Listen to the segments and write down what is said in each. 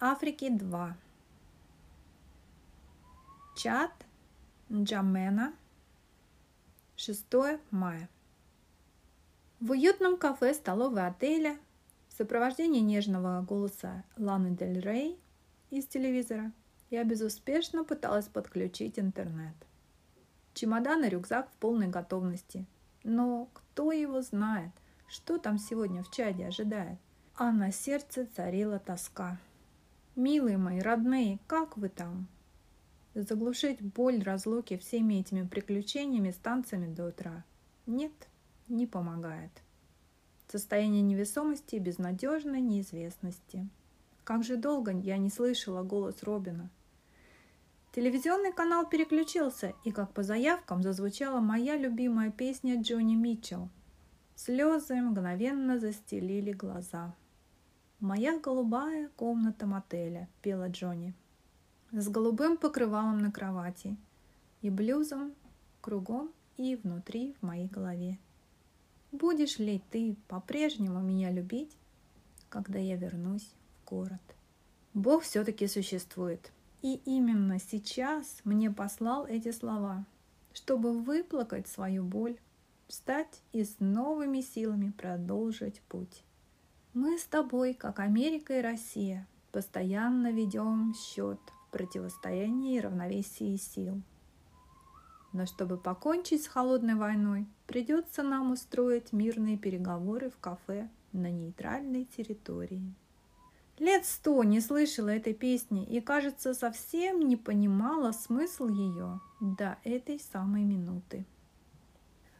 моей Африке 2. Чат Джамена. 6 мая. В уютном кафе столовой отеля в сопровождении нежного голоса Ланы Дель Рей из телевизора я безуспешно пыталась подключить интернет. Чемодан и рюкзак в полной готовности. Но кто его знает, что там сегодня в чаде ожидает? А на сердце царила тоска. Милые мои, родные, как вы там? Заглушить боль разлуки всеми этими приключениями с танцами до утра? Нет, не помогает. Состояние невесомости и безнадежной неизвестности. Как же долго я не слышала голос Робина. Телевизионный канал переключился, и как по заявкам зазвучала моя любимая песня Джонни Митчелл. Слезы мгновенно застелили глаза. «Моя голубая комната мотеля», – пела Джонни. С голубым покрывалом на кровати и блюзом кругом и внутри в моей голове. Будешь ли ты по-прежнему меня любить, когда я вернусь в город? Бог все-таки существует. И именно сейчас мне послал эти слова, чтобы выплакать свою боль, встать и с новыми силами продолжить путь. Мы с тобой, как Америка и Россия, постоянно ведем счет в противостоянии и равновесии сил. Но чтобы покончить с холодной войной, придется нам устроить мирные переговоры в кафе на нейтральной территории. Лет сто не слышала этой песни и, кажется, совсем не понимала смысл ее до этой самой минуты.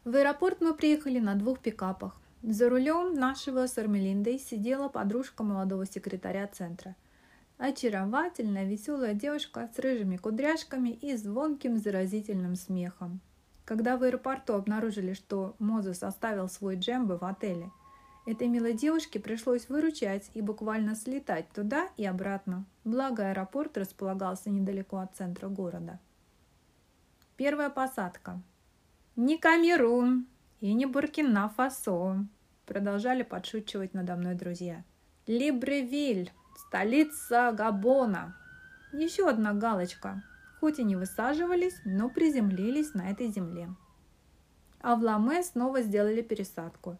В аэропорт мы приехали на двух пикапах. За рулем нашего с Армелиндой сидела подружка молодого секретаря центра. Очаровательная, веселая девушка с рыжими кудряшками и звонким заразительным смехом. Когда в аэропорту обнаружили, что Мозес оставил свой джембы в отеле, этой милой девушке пришлось выручать и буквально слетать туда и обратно, благо аэропорт располагался недалеко от центра города. Первая посадка. Не Камерун, и не Буркина-Фасо, продолжали подшучивать надо мной друзья. Либревиль, столица Габона. Еще одна галочка. Хоть и не высаживались, но приземлились на этой земле. А в Ламе снова сделали пересадку.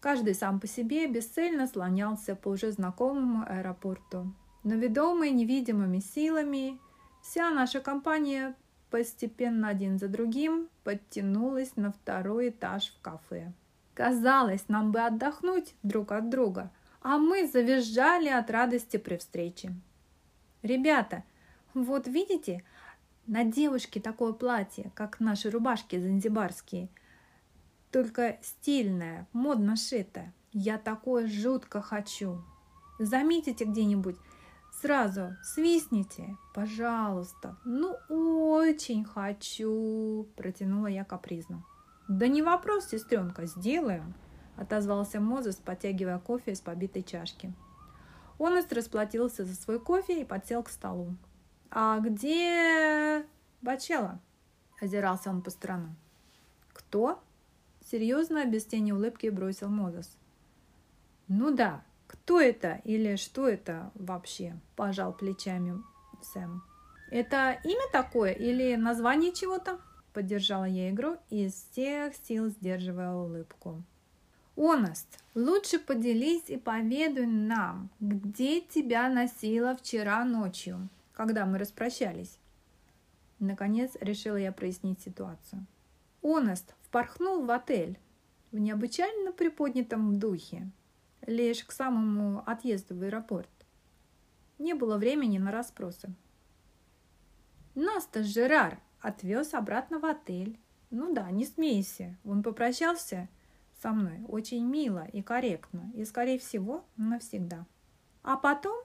Каждый сам по себе бесцельно слонялся по уже знакомому аэропорту. Но ведомые невидимыми силами, вся наша компания постепенно один за другим подтянулась на второй этаж в кафе. Казалось, нам бы отдохнуть друг от друга, а мы завизжали от радости при встрече. «Ребята, вот видите, на девушке такое платье, как наши рубашки занзибарские, только стильное, модно шитое. Я такое жутко хочу. Заметите где-нибудь, Сразу свистните, пожалуйста. Ну, очень хочу, протянула я капризно. Да не вопрос, сестренка, сделаем, отозвался Мозес, потягивая кофе из побитой чашки. Он расплатился за свой кофе и подсел к столу. «А где Бачела?» – озирался он по сторонам. «Кто?» – серьезно, без тени улыбки бросил Мозес. «Ну да, «Кто это или что это вообще?» – пожал плечами Сэм. «Это имя такое или название чего-то?» – поддержала я игру, из всех сил сдерживая улыбку. «Оност, лучше поделись и поведай нам, где тебя носила вчера ночью, когда мы распрощались?» Наконец решила я прояснить ситуацию. Оност впорхнул в отель в необычайно приподнятом духе, лишь к самому отъезду в аэропорт. Не было времени на расспросы. Нас-то Жерар отвез обратно в отель. Ну да, не смейся, он попрощался со мной очень мило и корректно, и, скорее всего, навсегда. А потом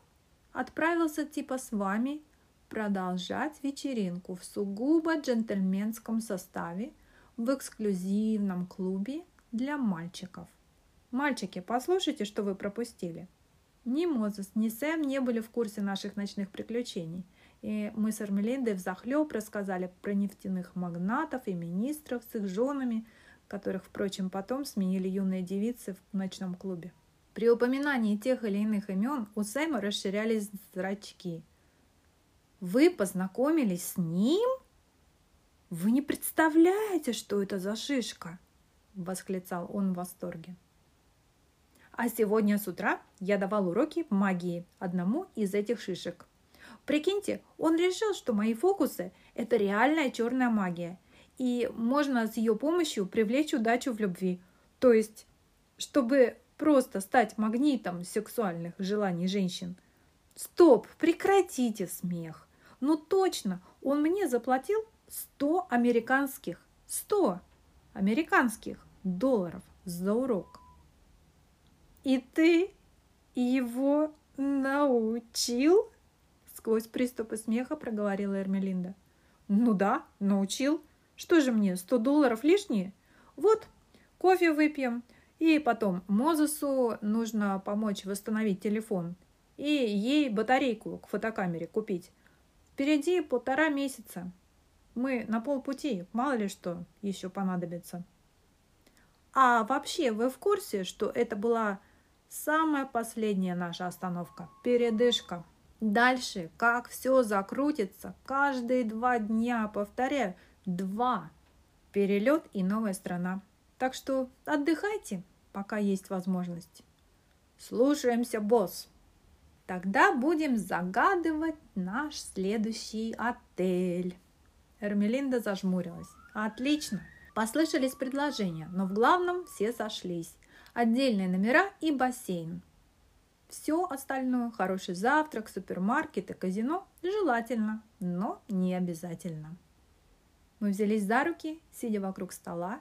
отправился типа с вами продолжать вечеринку в сугубо джентльменском составе в эксклюзивном клубе для мальчиков. «Мальчики, послушайте, что вы пропустили». Ни Мозес, ни Сэм не были в курсе наших ночных приключений, и мы с Армелиндой взахлеб рассказали про нефтяных магнатов и министров с их женами, которых, впрочем, потом сменили юные девицы в ночном клубе. При упоминании тех или иных имен у Сэма расширялись зрачки. «Вы познакомились с ним? Вы не представляете, что это за шишка!» – восклицал он в восторге. А сегодня с утра я давал уроки магии одному из этих шишек. Прикиньте, он решил, что мои фокусы – это реальная черная магия, и можно с ее помощью привлечь удачу в любви. То есть, чтобы просто стать магнитом сексуальных желаний женщин. Стоп, прекратите смех. Ну точно, он мне заплатил 100 американских, 100 американских долларов за урок. И ты его научил? Сквозь приступы смеха проговорила Эрмелинда. Ну да, научил. Что же мне, 100 долларов лишние? Вот, кофе выпьем, и потом Мозесу нужно помочь восстановить телефон и ей батарейку к фотокамере купить. Впереди полтора месяца. Мы на полпути, мало ли что еще понадобится. А вообще, вы в курсе, что это была самая последняя наша остановка? Передышка. Дальше, как все закрутится, каждые два дня, повторяю, два. Перелет и новая страна. Так что отдыхайте, пока есть возможность. Слушаемся, босс. Тогда будем загадывать наш следующий отель. Эрмелинда зажмурилась. Отлично. Послышались предложения, но в главном все сошлись. Отдельные номера и бассейн. Все остальное, хороший завтрак, супермаркет и казино, желательно, но не обязательно. Мы взялись за руки, сидя вокруг стола,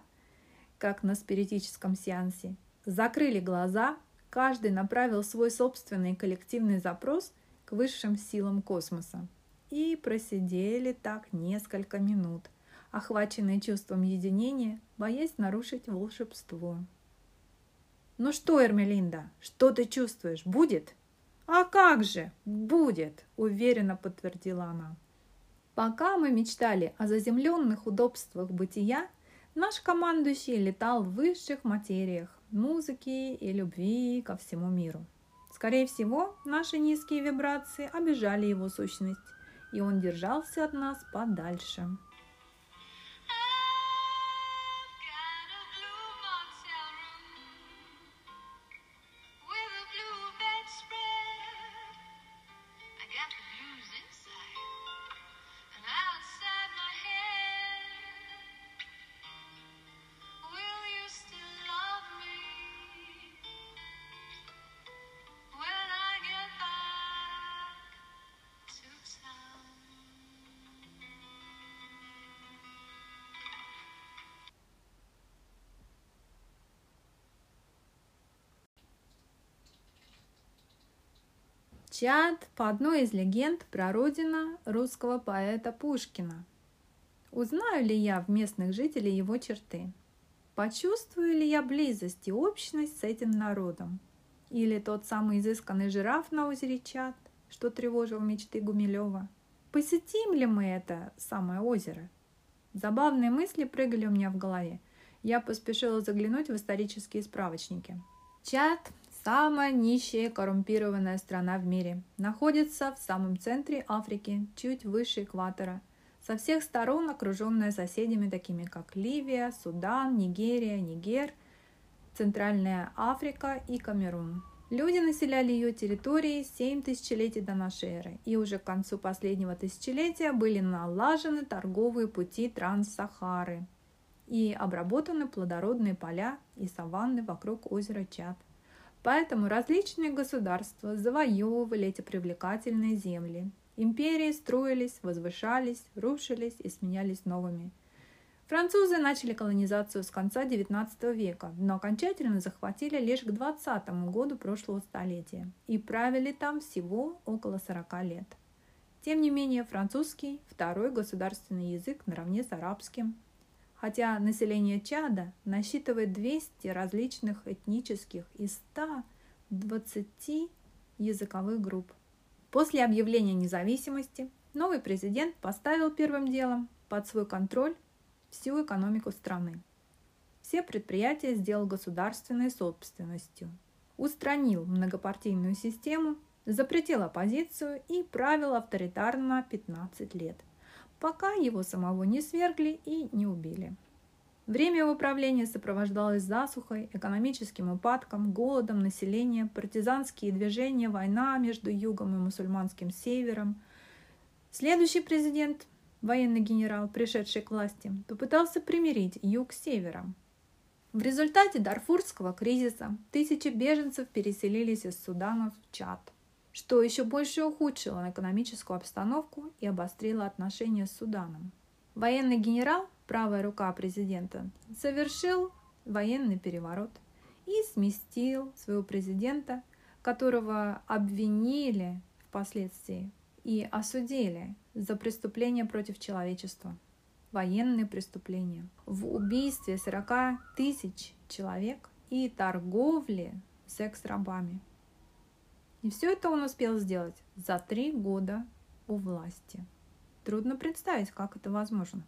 как на спиритическом сеансе. Закрыли глаза, каждый направил свой собственный коллективный запрос к высшим силам космоса. И просидели так несколько минут, охваченные чувством единения, боясь нарушить волшебство. «Ну что, Эрмелинда, что ты чувствуешь? Будет?» «А как же? Будет!» – уверенно подтвердила она. Пока мы мечтали о заземленных удобствах бытия, Наш командующий летал в высших материях музыки и любви ко всему миру. Скорее всего, наши низкие вибрации обижали его сущность, и он держался от нас подальше. Чад по одной из легенд прародина русского поэта Пушкина. Узнаю ли я в местных жителей его черты? Почувствую ли я близость и общность с этим народом? Или тот самый изысканный жираф на озере Чад, что тревожил мечты Гумилева? Посетим ли мы это самое озеро? Забавные мысли прыгали у меня в голове. Я поспешила заглянуть в исторические справочники. Чад Самая нищая коррумпированная страна в мире. Находится в самом центре Африки, чуть выше экватора. Со всех сторон окруженная соседями, такими как Ливия, Судан, Нигерия, Нигер, Центральная Африка и Камерун. Люди населяли ее территории 7 тысячелетий до нашей эры, и уже к концу последнего тысячелетия были налажены торговые пути Транс-Сахары и обработаны плодородные поля и саванны вокруг озера Чад. Поэтому различные государства завоевывали эти привлекательные земли. Империи строились, возвышались, рушились и сменялись новыми. Французы начали колонизацию с конца XIX века, но окончательно захватили лишь к 20 году прошлого столетия и правили там всего около 40 лет. Тем не менее, французский – второй государственный язык наравне с арабским – хотя население Чада насчитывает 200 различных этнических и 120 языковых групп. После объявления независимости новый президент поставил первым делом под свой контроль всю экономику страны. Все предприятия сделал государственной собственностью. устранил многопартийную систему, запретил оппозицию и правил авторитарно 15 лет, пока его самого не свергли и не убили. Время его правления сопровождалось засухой, экономическим упадком, голодом населения, партизанские движения, война между югом и мусульманским севером. Следующий президент, военный генерал, пришедший к власти, попытался примирить юг с севером. В результате Дарфурского кризиса тысячи беженцев переселились из Судана в Чад, что еще больше ухудшило экономическую обстановку и обострило отношения с Суданом. Военный генерал правая рука президента, совершил военный переворот и сместил своего президента, которого обвинили впоследствии и осудили за преступления против человечества, военные преступления, в убийстве 40 тысяч человек и торговле секс-рабами. И все это он успел сделать за три года у власти. Трудно представить, как это возможно.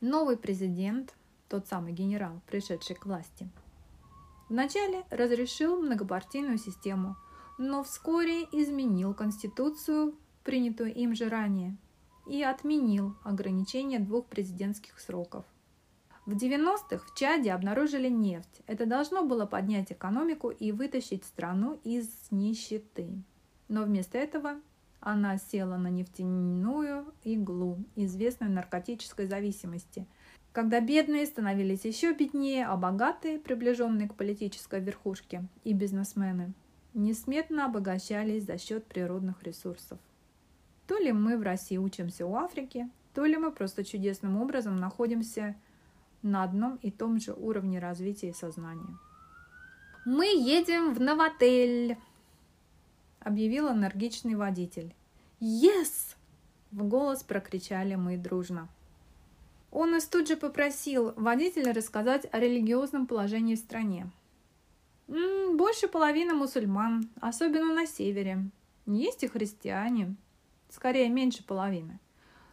Новый президент, тот самый генерал, пришедший к власти, вначале разрешил многопартийную систему, но вскоре изменил конституцию, принятую им же ранее, и отменил ограничение двух президентских сроков. В 90-х в Чаде обнаружили нефть. Это должно было поднять экономику и вытащить страну из нищеты. Но вместо этого она села на нефтяную иглу, известную наркотической зависимости, когда бедные становились еще беднее, а богатые, приближенные к политической верхушке, и бизнесмены, несметно обогащались за счет природных ресурсов. То ли мы в России учимся у Африки, то ли мы просто чудесным образом находимся на одном и том же уровне развития сознания. «Мы едем в Новотель!» объявил энергичный водитель. «Yes!» – в голос прокричали мы дружно. Он и тут же попросил водителя рассказать о религиозном положении в стране. «М-м, «Больше половины мусульман, особенно на севере. Есть и христиане. Скорее, меньше половины.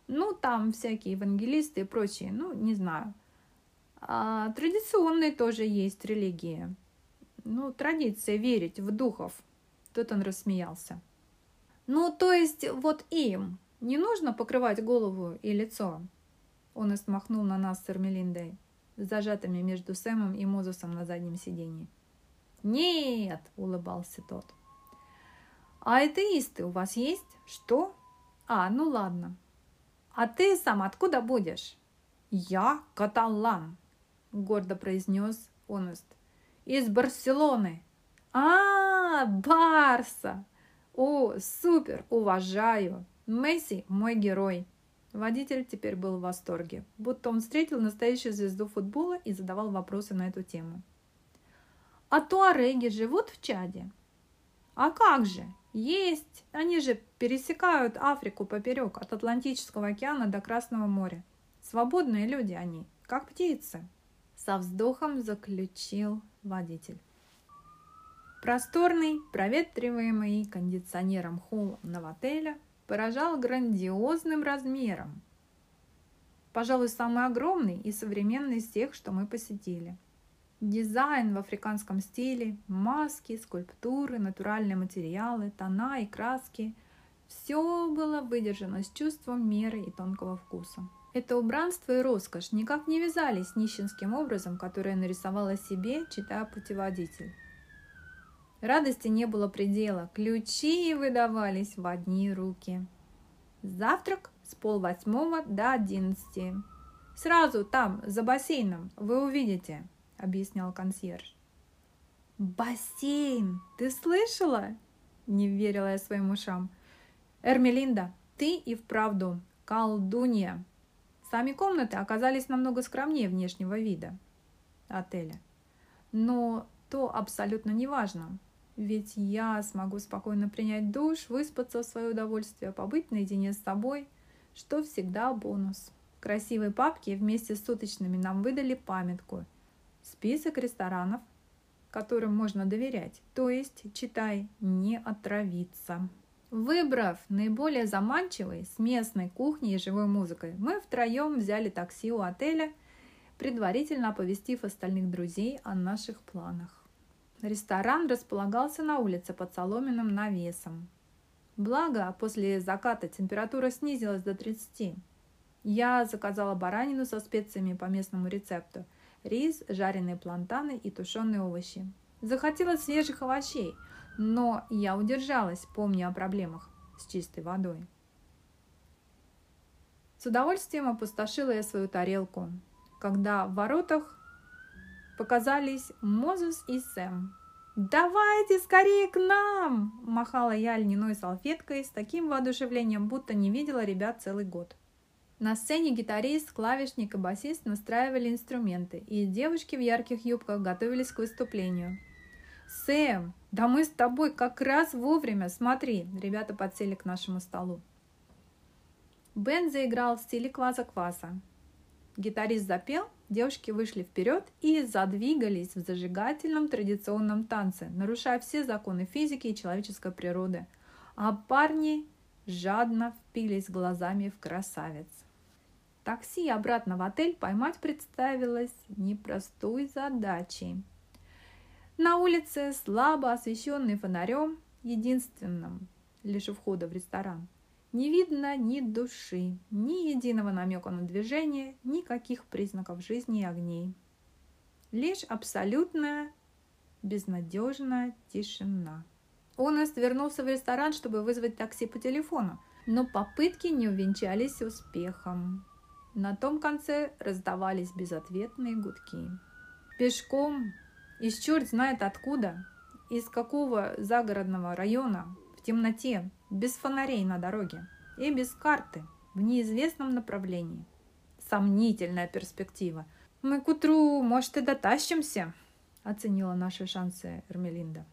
Ну, там всякие евангелисты и прочие, ну, не знаю. А традиционные тоже есть религии. Ну, традиция верить в духов – Тут он рассмеялся. «Ну, то есть вот им не нужно покрывать голову и лицо?» Он смахнул на нас с Эрмелиндой, зажатыми между Сэмом и Мозусом на заднем сиденье. «Нет!» – улыбался тот. «А атеисты у вас есть? Что? А, ну ладно. А ты сам откуда будешь?» «Я каталан», – гордо произнес Онест. «Из Барселоны». «А, Барса! О, супер! Уважаю! Месси – мой герой!» Водитель теперь был в восторге, будто он встретил настоящую звезду футбола и задавал вопросы на эту тему. «А туареги живут в Чаде?» «А как же? Есть! Они же пересекают Африку поперек от Атлантического океана до Красного моря. Свободные люди они, как птицы!» Со вздохом заключил водитель. Просторный, проветриваемый кондиционером холл новотеля поражал грандиозным размером. Пожалуй, самый огромный и современный из тех, что мы посетили. Дизайн в африканском стиле, маски, скульптуры, натуральные материалы, тона и краски – все было выдержано с чувством меры и тонкого вкуса. Это убранство и роскошь никак не вязались с нищенским образом, который нарисовала себе, читая путеводитель. Радости не было предела, ключи выдавались в одни руки. Завтрак с полвосьмого до одиннадцати. Сразу там, за бассейном, вы увидите, объяснял консьерж. «Бассейн! Ты слышала?» Не верила я своим ушам. «Эрмелинда, ты и вправду колдунья!» Сами комнаты оказались намного скромнее внешнего вида отеля. Но то абсолютно не важно. Ведь я смогу спокойно принять душ, выспаться в свое удовольствие, побыть наедине с собой, что всегда бонус. В красивой папке вместе с суточными нам выдали памятку. Список ресторанов, которым можно доверять. То есть, читай, не отравиться. Выбрав наиболее заманчивый с местной кухней и живой музыкой, мы втроем взяли такси у отеля, предварительно оповестив остальных друзей о наших планах. Ресторан располагался на улице под соломенным навесом. Благо, после заката температура снизилась до 30. Я заказала баранину со специями по местному рецепту, рис, жареные плантаны и тушеные овощи. Захотелось свежих овощей, но я удержалась, помня о проблемах с чистой водой. С удовольствием опустошила я свою тарелку, когда в воротах показались Мозес и Сэм. «Давайте скорее к нам!» – махала я льняной салфеткой с таким воодушевлением, будто не видела ребят целый год. На сцене гитарист, клавишник и басист настраивали инструменты, и девушки в ярких юбках готовились к выступлению. «Сэм, да мы с тобой как раз вовремя, смотри!» Ребята подсели к нашему столу. Бен заиграл в стиле кваса-кваса. Гитарист запел, девушки вышли вперед и задвигались в зажигательном традиционном танце, нарушая все законы физики и человеческой природы. А парни жадно впились глазами в красавец. Такси обратно в отель поймать представилось непростой задачей. На улице, слабо освещенный фонарем, единственным лишь у входа в ресторан, не видно ни души, ни единого намека на движение, никаких признаков жизни и огней. Лишь абсолютная безнадежная тишина. Он вернулся в ресторан, чтобы вызвать такси по телефону, но попытки не увенчались успехом. На том конце раздавались безответные гудки. Пешком, из черт знает откуда, из какого загородного района, в темноте, без фонарей на дороге и без карты в неизвестном направлении. Сомнительная перспектива. «Мы к утру, может, и дотащимся», – оценила наши шансы Эрмелинда.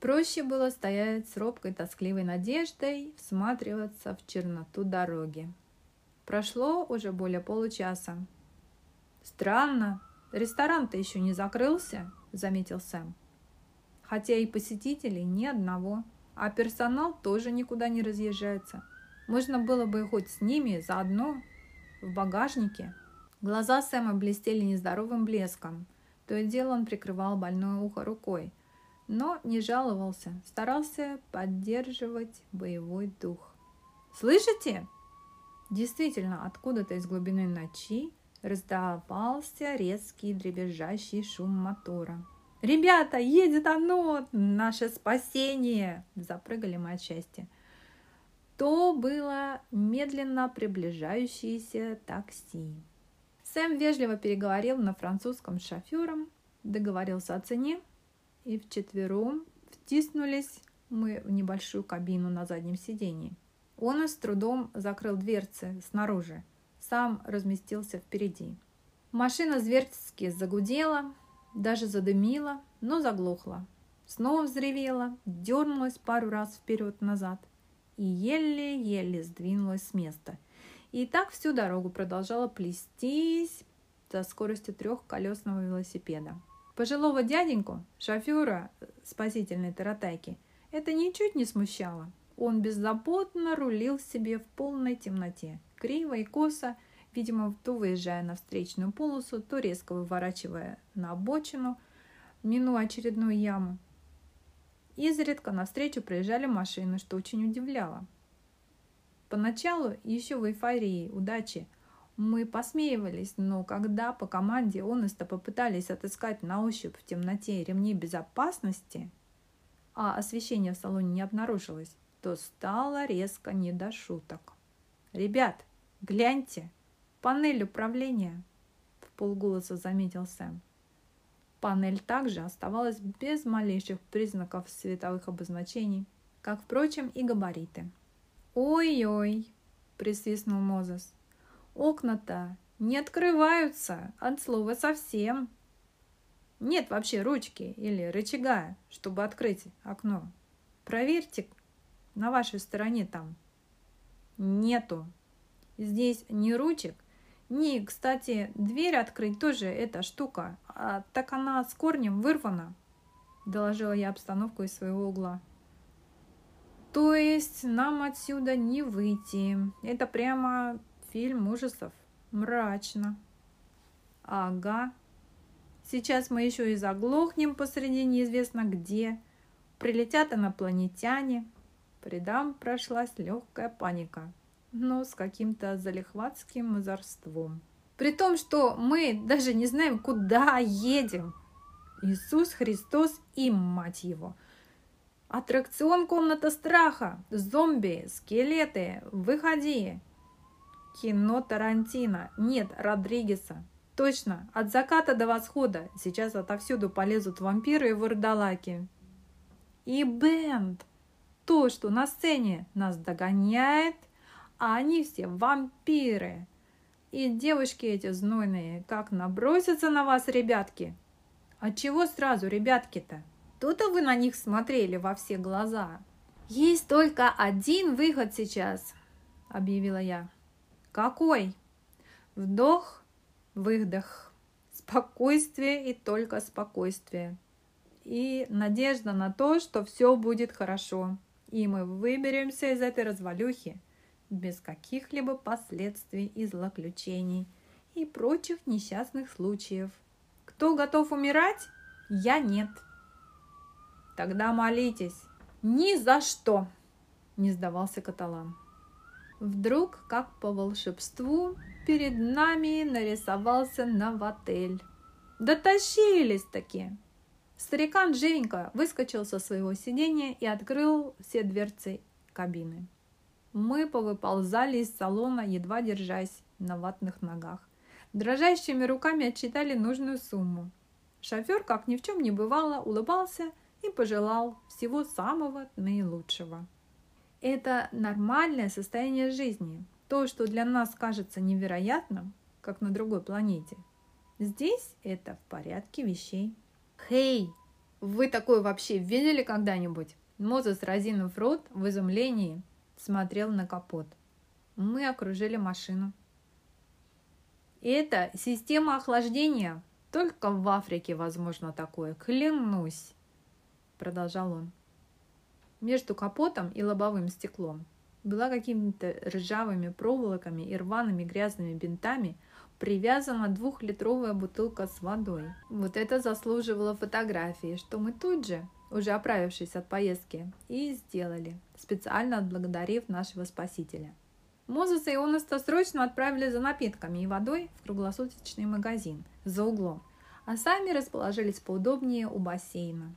Проще было стоять с робкой тоскливой надеждой, всматриваться в черноту дороги. Прошло уже более получаса. «Странно, ресторан-то еще не закрылся», – заметил Сэм. «Хотя и посетителей ни одного» а персонал тоже никуда не разъезжается. Можно было бы хоть с ними заодно в багажнике. Глаза Сэма блестели нездоровым блеском. То и дело он прикрывал больное ухо рукой, но не жаловался, старался поддерживать боевой дух. «Слышите?» Действительно, откуда-то из глубины ночи раздавался резкий дребезжащий шум мотора. «Ребята, едет оно! Наше спасение!» Запрыгали мы от счастья. То было медленно приближающееся такси. Сэм вежливо переговорил на французском с шофером, договорился о цене, и вчетвером втиснулись мы в небольшую кабину на заднем сидении. Он с трудом закрыл дверцы снаружи, сам разместился впереди. Машина зверски загудела, даже задымила, но заглохла. Снова взревела, дернулась пару раз вперед-назад и еле-еле сдвинулась с места. И так всю дорогу продолжала плестись со скоростью трехколесного велосипеда. Пожилого дяденьку, шофера спасительной таратайки, это ничуть не смущало. Он беззаботно рулил себе в полной темноте, криво и косо, видимо, то выезжая на встречную полосу, то резко выворачивая на обочину, минуя очередную яму. Изредка навстречу проезжали машины, что очень удивляло. Поначалу, еще в эйфории, удачи, мы посмеивались, но когда по команде Оneста попытались отыскать на ощупь в темноте ремни безопасности, а освещение в салоне не обнаружилось, то стало резко не до шуток. «Ребят, гляньте!» «Панель управления», – в полголоса заметил Сэм. Панель также оставалась без малейших признаков световых обозначений, как, впрочем, и габариты. «Ой-ой!» – присвистнул Мозес. «Окна-то не открываются от слова совсем. Нет вообще ручки или рычага, чтобы открыть окно. Проверьте на вашей стороне там. Нету. Здесь ни ручек, не, кстати, дверь открыть тоже эта штука, а так она с корнем вырвана, доложила я обстановку из своего угла. То есть нам отсюда не выйти. Это прямо фильм ужасов. Мрачно. Ага. Сейчас мы еще и заглохнем посреди неизвестно где. Прилетят инопланетяне. По рядам прошлась легкая паника, но с каким-то залихватским озорством. При том, что мы даже не знаем, куда едем. Иисус Христос и мать его. Аттракцион «Комната страха», зомби, скелеты, выходи. Кино Тарантино, нет, Родригеса. Точно, от заката до восхода. Сейчас отовсюду полезут вампиры и вурдалаки. И бенд. То, что на сцене нас догоняет, а они все вампиры. И девушки эти знойные, как набросятся на вас, ребятки. А чего сразу, ребятки-то? То-то вы на них смотрели во все глаза. Есть только один выход сейчас, объявила я. Какой? Вдох, выдох, спокойствие и только спокойствие. И надежда на то, что все будет хорошо, и мы выберемся из этой развалюхи без каких-либо последствий и злоключений и прочих несчастных случаев. Кто готов умирать? Я нет. Тогда молитесь. Ни за что! Не сдавался Каталан. Вдруг, как по волшебству, перед нами нарисовался новотель. Дотащились-таки! Старикан Женька выскочил со своего сиденья и открыл все дверцы кабины. Мы повыползали из салона, едва держась на ватных ногах. Дрожащими руками отчитали нужную сумму. Шофер, как ни в чем не бывало, улыбался и пожелал всего самого наилучшего. Это нормальное состояние жизни, то, что для нас кажется невероятным, как на другой планете, здесь это в порядке вещей. Хей, вы такое вообще видели когда-нибудь? Мозес, разинув рот, в изумлении смотрел на капот. Мы окружили машину. Это система охлаждения. Только в Африке возможно такое, клянусь, продолжал он. Между капотом и лобовым стеклом была какими-то ржавыми проволоками и рваными грязными бинтами привязана двухлитровая бутылка с водой. Вот это заслуживало фотографии, что мы тут же, уже оправившись от поездки, и сделали, специально отблагодарив нашего спасителя. Мозес и Ионеста срочно отправили за напитками и водой в круглосуточный магазин за углом, а сами расположились поудобнее у бассейна.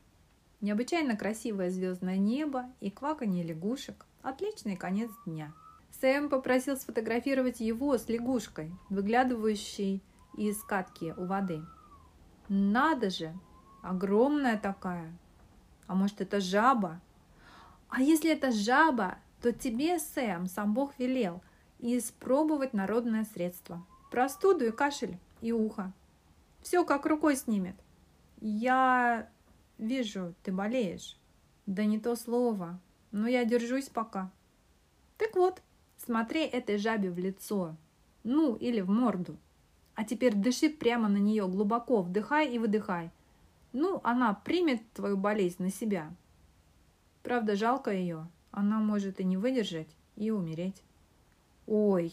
Необычайно красивое звездное небо и кваканье лягушек – отличный конец дня – Сэм попросил сфотографировать его с лягушкой, выглядывающей из катки у воды. Надо же, огромная такая. А может, это жаба? А если это жаба, то тебе, Сэм, сам Бог велел испробовать народное средство. Простуду и кашель, и ухо. Все как рукой снимет. Я вижу, ты болеешь. Да не то слово, но я держусь пока. Так вот, Смотри этой жабе в лицо. Ну, или в морду. А теперь дыши прямо на нее глубоко, вдыхай и выдыхай. Ну, она примет твою болезнь на себя. Правда, жалко ее. Она может и не выдержать, и умереть. Ой,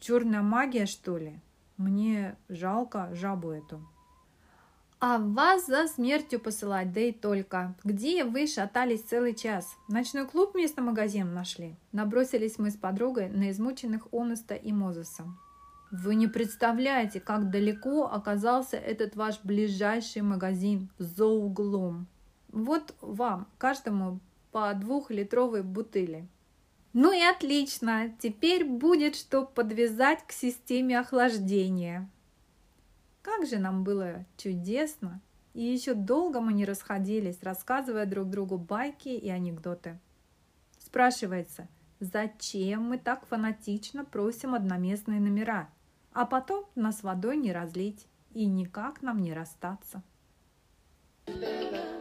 черная магия, что ли? Мне жалко жабу эту. А вас за смертью посылать, да и только. Где вы шатались целый час? Ночной клуб вместо магазин нашли? Набросились мы с подругой на измученных Онеста и Мозеса. Вы не представляете, как далеко оказался этот ваш ближайший магазин за углом. Вот вам, каждому по двухлитровой бутыли. Ну и отлично, теперь будет что подвязать к системе охлаждения. Как же нам было чудесно! И еще долго мы не расходились, рассказывая друг другу байки и анекдоты. Спрашивается, зачем мы так фанатично просим одноместные номера, а потом нас водой не разлить и никак нам не расстаться. thank you